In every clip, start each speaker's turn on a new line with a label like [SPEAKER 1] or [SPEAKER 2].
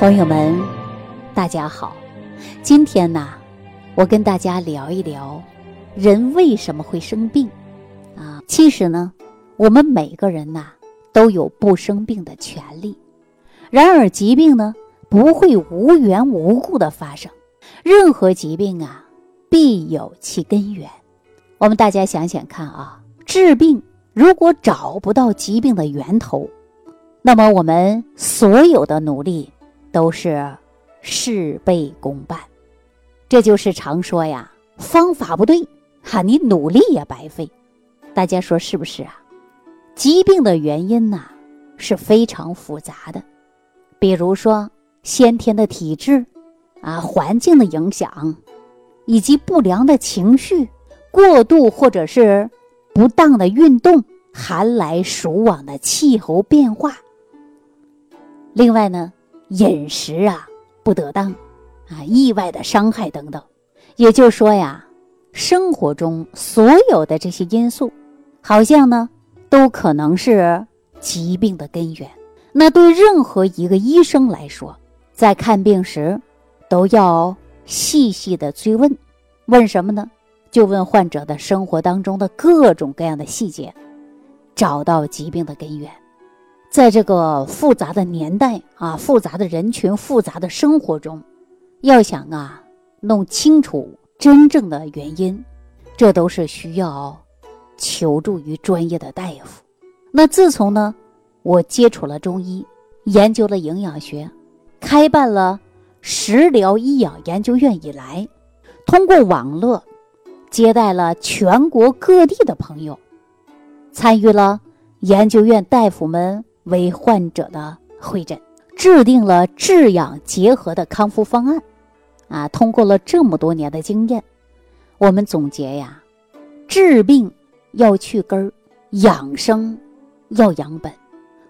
[SPEAKER 1] 朋友们，大家好。今天呢，我跟大家聊一聊人为什么会生病啊。其实呢，我们每个人呐都有不生病的权利。然而，疾病呢不会无缘无故的发生，任何疾病啊必有其根源。我们大家想想看啊，治病如果找不到疾病的源头，那么我们所有的努力。都是事倍功半，这就是常说呀，方法不对，哈，你努力也白费。大家说是不是啊？疾病的原因呢是非常复杂的，比如说先天的体质啊，环境的影响，以及不良的情绪、过度或者是不当的运动、寒来暑往的气候变化。另外呢。饮食啊不得当，啊意外的伤害等等，也就是说呀，生活中所有的这些因素，好像呢都可能是疾病的根源。那对任何一个医生来说，在看病时都要细细的追问，问什么呢？就问患者的生活当中的各种各样的细节，找到疾病的根源。在这个复杂的年代啊，复杂的人群、复杂的生活中，要想啊弄清楚真正的原因，这都是需要求助于专业的大夫。那自从呢，我接触了中医，研究了营养学，开办了食疗医养研究院以来，通过网络接待了全国各地的朋友，参与了研究院大夫们。为患者的会诊，制定了治养结合的康复方案，啊，通过了这么多年的经验，我们总结呀，治病要去根儿，养生要养本，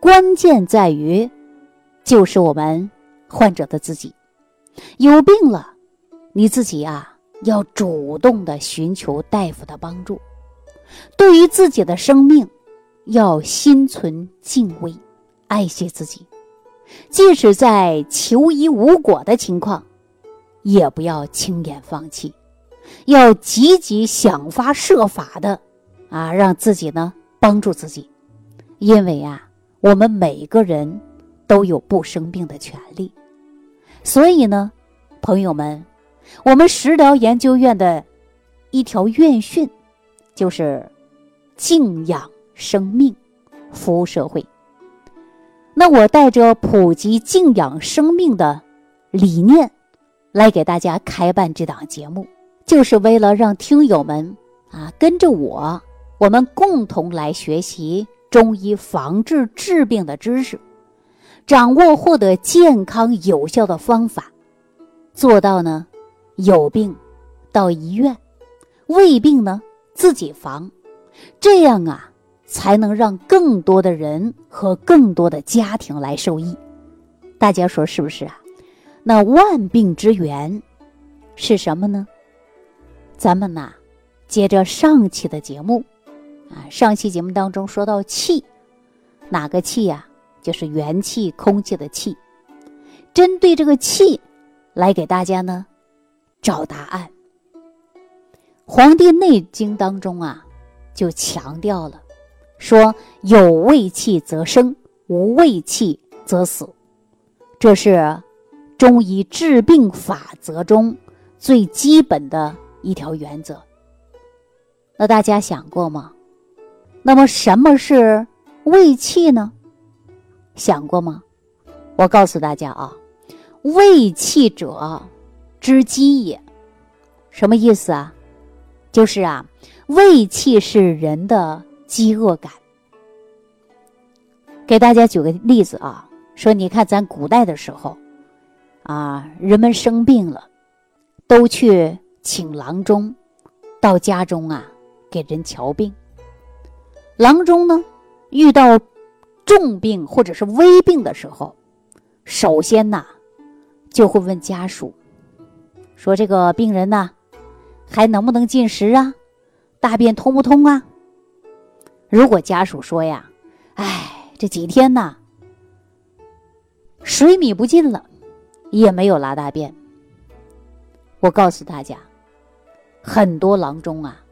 [SPEAKER 1] 关键在于，就是我们患者的自己，有病了，你自己啊要主动的寻求大夫的帮助，对于自己的生命。要心存敬畏，爱惜自己，即使在求医无果的情况，也不要轻言放弃，要积极想法设法的啊，让自己呢帮助自己，因为啊，我们每个人都有不生病的权利，所以呢，朋友们，我们食疗研究院的一条院训就是静养。生命，服务社会。那我带着普及敬仰生命的理念，来给大家开办这档节目，就是为了让听友们啊跟着我，我们共同来学习中医防治治病的知识，掌握获得健康有效的方法，做到呢有病到医院，未病呢自己防，这样啊。才能让更多的人和更多的家庭来受益，大家说是不是啊？那万病之源是什么呢？咱们呐，接着上期的节目啊，上期节目当中说到气，哪个气呀？就是元气、空气的气。针对这个气，来给大家呢找答案。《黄帝内经》当中啊，就强调了。说有胃气则生，无胃气则死，这是中医治病法则中最基本的一条原则。那大家想过吗？那么什么是胃气呢？想过吗？我告诉大家啊，胃气者，之饥也。什么意思啊？就是啊，胃气是人的。饥饿感，给大家举个例子啊，说你看咱古代的时候，啊，人们生病了，都去请郎中到家中啊给人瞧病。郎中呢遇到重病或者是危病的时候，首先呐就会问家属，说这个病人呐还能不能进食啊，大便通不通啊？如果家属说呀，哎，这几天呐，水米不进了，也没有拉大便。我告诉大家，很多郎中啊，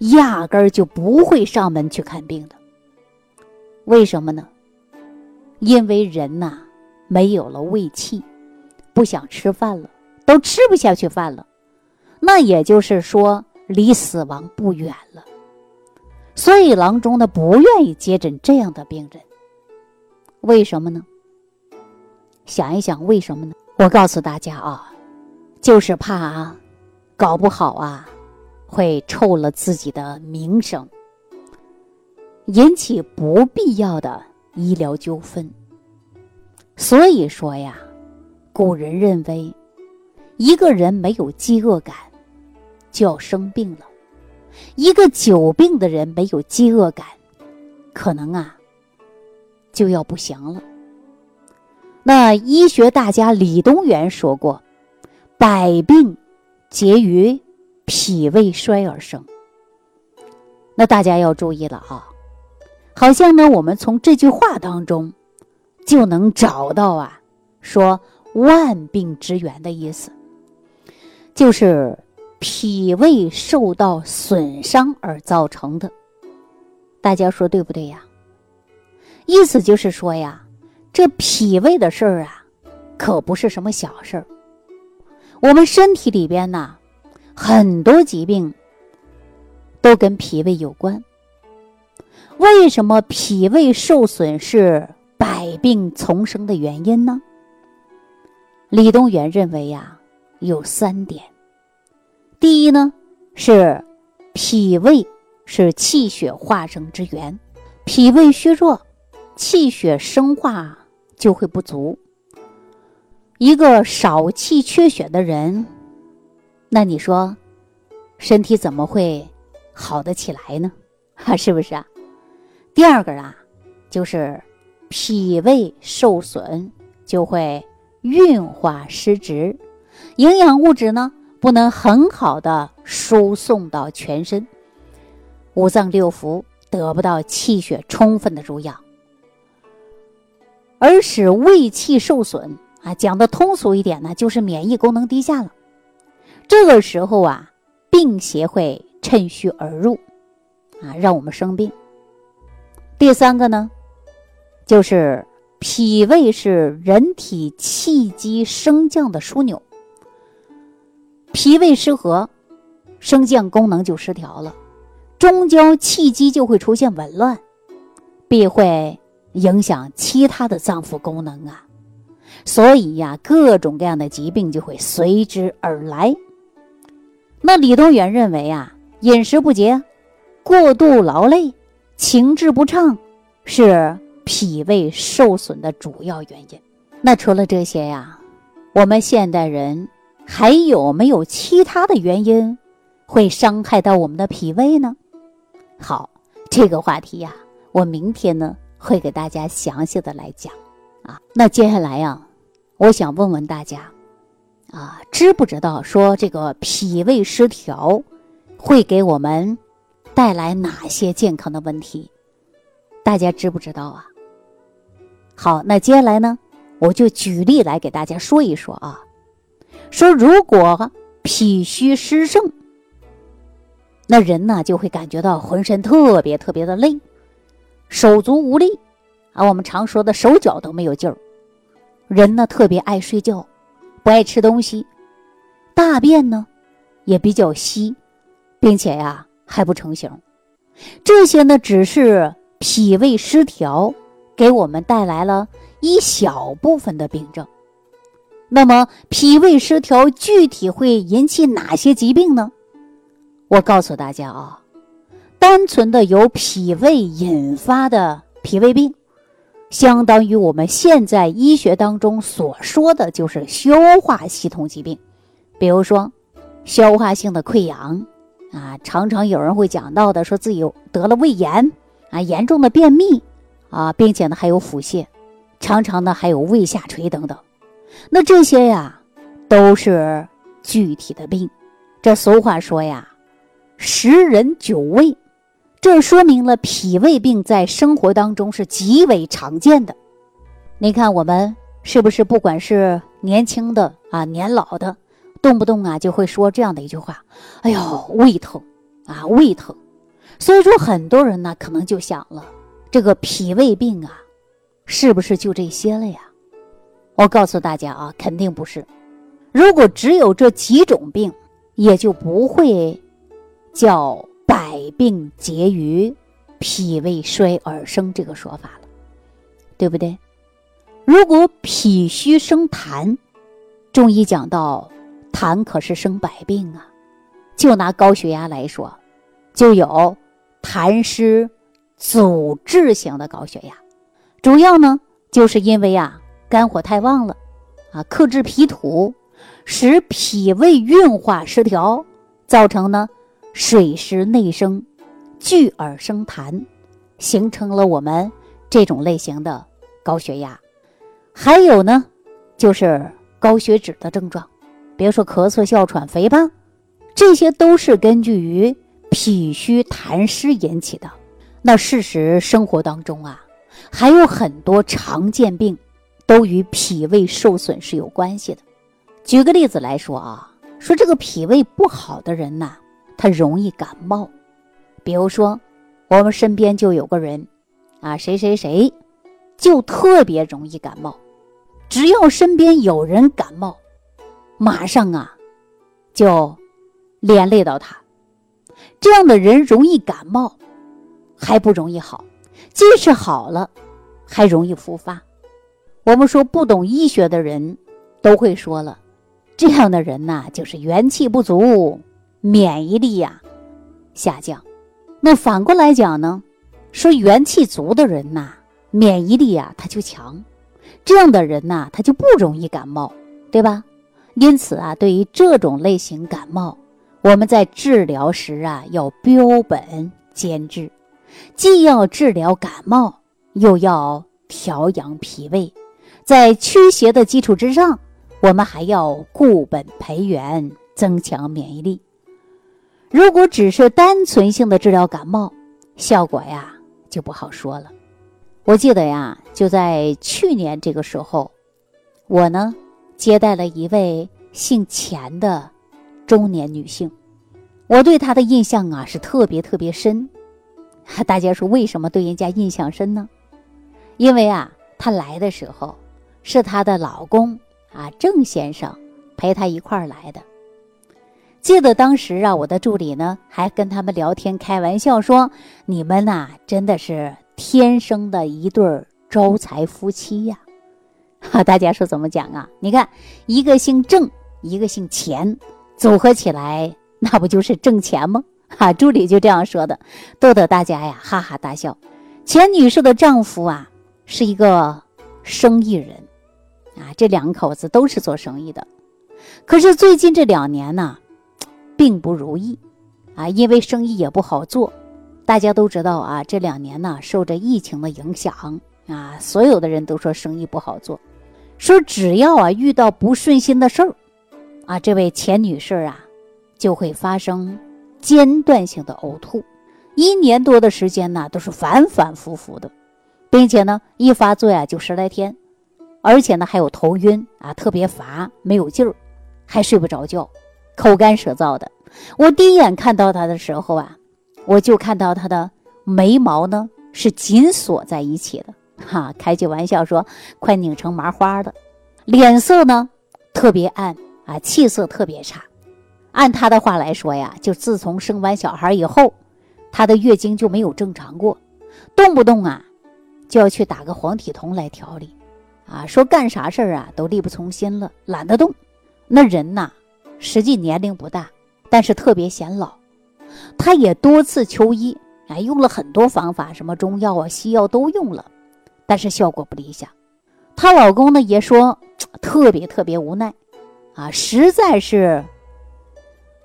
[SPEAKER 1] 压根儿就不会上门去看病的。为什么呢？因为人呐，没有了胃气，不想吃饭了，都吃不下去饭了，那也就是说离死亡不远了。所以郎中呢，不愿意接诊这样的病人。为什么呢？想一想，为什么呢？我告诉大家啊。就是怕啊，搞不好啊，会臭了自己的名声，引起不必要的医疗纠纷。所以说呀，古人认为，一个人没有饥饿感，就要生病了；一个久病的人没有饥饿感，可能啊，就要不祥了。那医学大家李东垣说过。百病皆于脾胃衰而生。那大家要注意了啊！好像呢，我们从这句话当中就能找到啊，说万病之源的意思，就是脾胃受到损伤而造成的。大家说对不对呀？意思就是说呀，这脾胃的事儿啊，可不是什么小事儿。我们身体里边呢，很多疾病都跟脾胃有关。为什么脾胃受损是百病丛生的原因呢？李东垣认为呀，有三点。第一呢，是脾胃是气血化生之源，脾胃虚弱，气血生化就会不足。一个少气缺血的人，那你说，身体怎么会好得起来呢？哈，是不是啊？第二个啊，就是脾胃受损，就会运化失职，营养物质呢不能很好的输送到全身，五脏六腑得不到气血充分的濡养，而使胃气受损。啊，讲的通俗一点呢，就是免疫功能低下了。这个时候啊，病邪会趁虚而入，啊，让我们生病。第三个呢，就是脾胃是人体气机升降的枢纽，脾胃失和，升降功能就失调了，中焦气机就会出现紊乱，必会影响其他的脏腑功能啊。所以呀，各种各样的疾病就会随之而来。那李东垣认为啊，饮食不节、过度劳累、情志不畅，是脾胃受损的主要原因。那除了这些呀，我们现代人还有没有其他的原因会伤害到我们的脾胃呢？好，这个话题呀，我明天呢会给大家详细的来讲啊。那接下来呀。我想问问大家，啊，知不知道说这个脾胃失调会给我们带来哪些健康的问题？大家知不知道啊？好，那接下来呢，我就举例来给大家说一说啊。说如果脾虚湿盛，那人呢就会感觉到浑身特别特别的累，手足无力啊，我们常说的手脚都没有劲儿。人呢特别爱睡觉，不爱吃东西，大便呢也比较稀，并且呀还不成形。这些呢只是脾胃失调给我们带来了一小部分的病症。那么脾胃失调具体会引起哪些疾病呢？我告诉大家啊，单纯的由脾胃引发的脾胃病。相当于我们现在医学当中所说的就是消化系统疾病，比如说消化性的溃疡啊，常常有人会讲到的，说自己得了胃炎啊，严重的便秘啊，并且呢还有腹泻，常常呢还有胃下垂等等。那这些呀都是具体的病。这俗话说呀，十人九胃。这说明了脾胃病在生活当中是极为常见的。你看，我们是不是不管是年轻的啊，年老的，动不动啊就会说这样的一句话：“哎呦，胃疼啊，胃疼。”所以说，很多人呢可能就想了，这个脾胃病啊，是不是就这些了呀？我告诉大家啊，肯定不是。如果只有这几种病，也就不会叫百病结于脾胃衰而生这个说法了，对不对？如果脾虚生痰，中医讲到痰可是生百病啊。就拿高血压来说，就有痰湿阻滞型的高血压，主要呢就是因为啊肝火太旺了，啊克制脾土，使脾胃运化失调，造成呢水湿内生，聚而生痰，形成了我们这种类型的高血压。还有呢，就是高血脂的症状，比如说咳嗽、哮喘、肥胖，这些都是根据于脾虚痰湿引起的。那事实生活当中啊，还有很多常见病，都与脾胃受损是有关系的。举个例子来说啊，说这个脾胃不好的人呐，他容易感冒。比如说，我们身边就有个人，啊，谁谁谁，就特别容易感冒。只要身边有人感冒，马上啊，就连累到他。这样的人容易感冒，还不容易好。即使好了，还容易复发。我们说不懂医学的人都会说了，这样的人呐，就是元气不足，免疫力呀下降。那反过来讲呢，说元气足的人呐，免疫力呀他就强。这样的人呐，他就不容易感冒，对吧？因此啊，对于这种类型感冒，我们在治疗时啊，要标本兼治，既要治疗感冒，又要调养脾胃。在驱邪的基础之上，我们还要固本培元，增强免疫力。如果只是单纯性的治疗感冒，效果呀就不好说了。我记得呀，就在去年这个时候，我呢接待了一位姓钱的中年女性，我对她的印象啊是特别特别深。大家说为什么对人家印象深呢？因为啊，她来的时候是她的老公啊郑先生陪她一块儿来的。记得当时啊，我的助理呢还跟他们聊天开玩笑说：“你们呐真的是。”天生的一对招财夫妻呀，哈，大家说怎么讲啊？你看，一个姓郑，一个姓钱，组合起来，那不就是挣钱吗？哈，助理就这样说的，逗得大家呀哈哈大笑。钱女士的丈夫啊是一个生意人，啊，这两口子都是做生意的，可是最近这两年呢，并不如意，啊，因为生意也不好做。大家都知道啊，这两年呢，受着疫情的影响啊，所有的人都说生意不好做，说只要啊遇到不顺心的事儿，啊，这位钱女士啊，就会发生间断性的呕吐，一年多的时间呢，都是反反复复的，并且呢，一发作呀就十来天，而且呢还有头晕啊，特别乏，没有劲儿，还睡不着觉，口干舌燥的。我第一眼看到他的时候啊。我就看到他的眉毛呢是紧锁在一起的，哈，开句玩笑说快拧成麻花的，脸色呢特别暗啊，气色特别差。按他的话来说呀，就自从生完小孩以后，她的月经就没有正常过，动不动啊就要去打个黄体酮来调理，啊，说干啥事儿啊都力不从心了，懒得动。那人呐，实际年龄不大，但是特别显老。她也多次求医，哎，用了很多方法，什么中药啊、西药都用了，但是效果不理想。她老公呢也说特别特别无奈，啊，实在是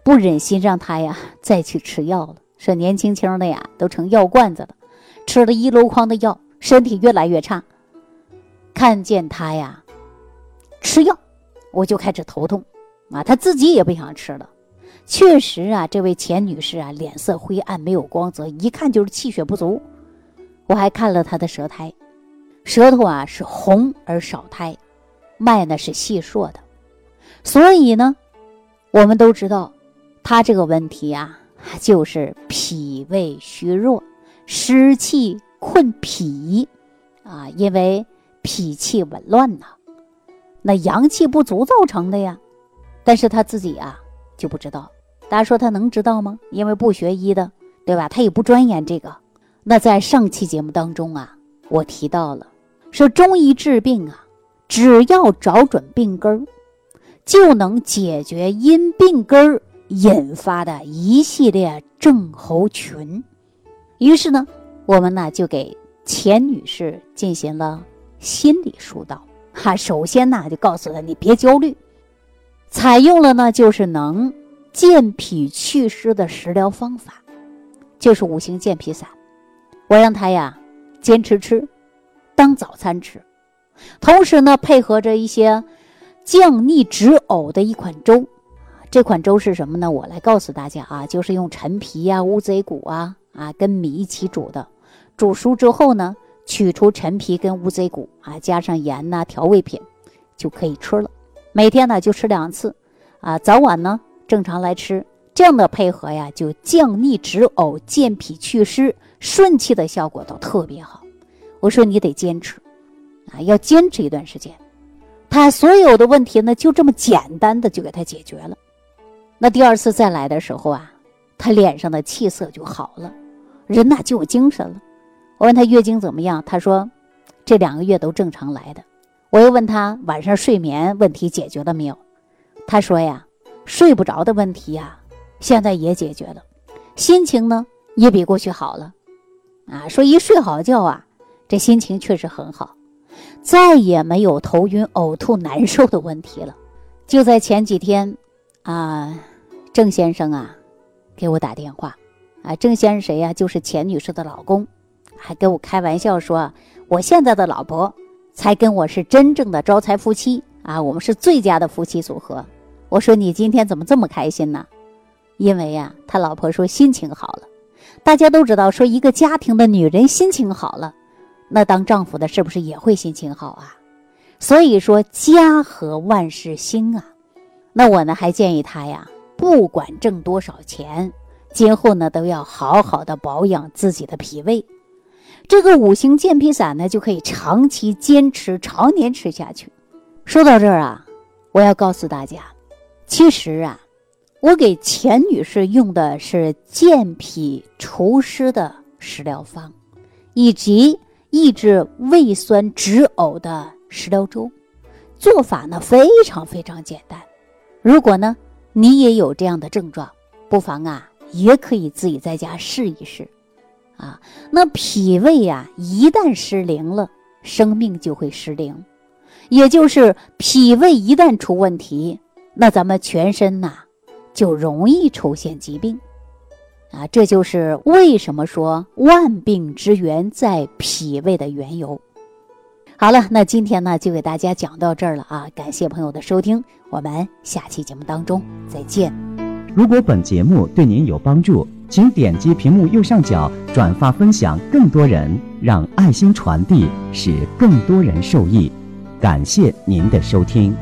[SPEAKER 1] 不忍心让她呀再去吃药了。说年轻轻的呀都成药罐子了，吃了一箩筐的药，身体越来越差。看见他呀吃药，我就开始头痛，啊，他自己也不想吃了。确实啊，这位钱女士啊，脸色灰暗，没有光泽，一看就是气血不足。我还看了她的舌苔，舌头啊是红而少苔，脉呢是细硕的，所以呢，我们都知道，他这个问题啊，就是脾胃虚弱，湿气困脾啊，因为脾气紊乱呐，那阳气不足造成的呀。但是他自己啊就不知道，大家说他能知道吗？因为不学医的，对吧？他也不钻研这个。那在上期节目当中啊，我提到了，说中医治病啊，只要找准病根儿，就能解决因病根儿引发的一系列症候群。于是呢，我们呢就给钱女士进行了心理疏导。哈，首先呢就告诉他你别焦虑，采用了呢就是能健脾祛湿的食疗方法，就是五行健脾散。我让他呀，坚持吃，当早餐吃，同时呢，配合着一些降逆止呕的一款粥。这款粥是什么呢？我来告诉大家啊，就是用陈皮呀、乌贼骨啊啊跟米一起煮的。煮熟之后呢，取出陈皮跟乌贼骨啊，加上盐呐调味品，就可以吃了。每天呢就吃两次，啊，早晚呢正常来吃。这样的配合呀，就降逆止呕、健脾祛湿。顺气的效果都特别好，我说你得坚持，啊，要坚持一段时间，他所有的问题呢就这么简单的就给他解决了。那第二次再来的时候啊，他脸上的气色就好了，人呐就有精神了。我问他月经怎么样，他说这两个月都正常来的。我又问他晚上睡眠问题解决了没有，他说呀睡不着的问题呀现在也解决了，心情呢也比过去好了。啊，说一睡好觉啊，这心情确实很好，再也没有头晕、呕吐、难受的问题了。就在前几天，啊，郑先生啊，给我打电话，啊，郑先生谁呀？就是钱女士的老公，还跟我开玩笑说，我现在的老婆才跟我是真正的招财夫妻啊，我们是最佳的夫妻组合。我说你今天怎么这么开心呢？因为呀，他老婆说心情好了。大家都知道，说一个家庭的女人心情好了，那当丈夫的是不是也会心情好啊？所以说家和万事兴啊。那我呢还建议他呀，不管挣多少钱，今后呢都要好好的保养自己的脾胃。这个五行健脾散呢就可以长期坚持，常年吃下去。说到这儿啊，我要告诉大家，其实啊。我给钱女士用的是健脾除湿的食疗方，以及抑制胃酸止呕的食疗粥。做法呢非常非常简单。如果呢你也有这样的症状，不妨啊也可以自己在家试一试。啊，那脾胃呀一旦失灵了，生命就会失灵。也就是脾胃一旦出问题，那咱们全身呐。就容易出现疾病，啊，这就是为什么说万病之源在脾胃的缘由。好了，那今天呢就给大家讲到这儿了啊，感谢朋友的收听，我们下期节目当中再见。
[SPEAKER 2] 如果本节目对您有帮助，请点击屏幕右上角转发分享，更多人让爱心传递，使更多人受益。感谢您的收听。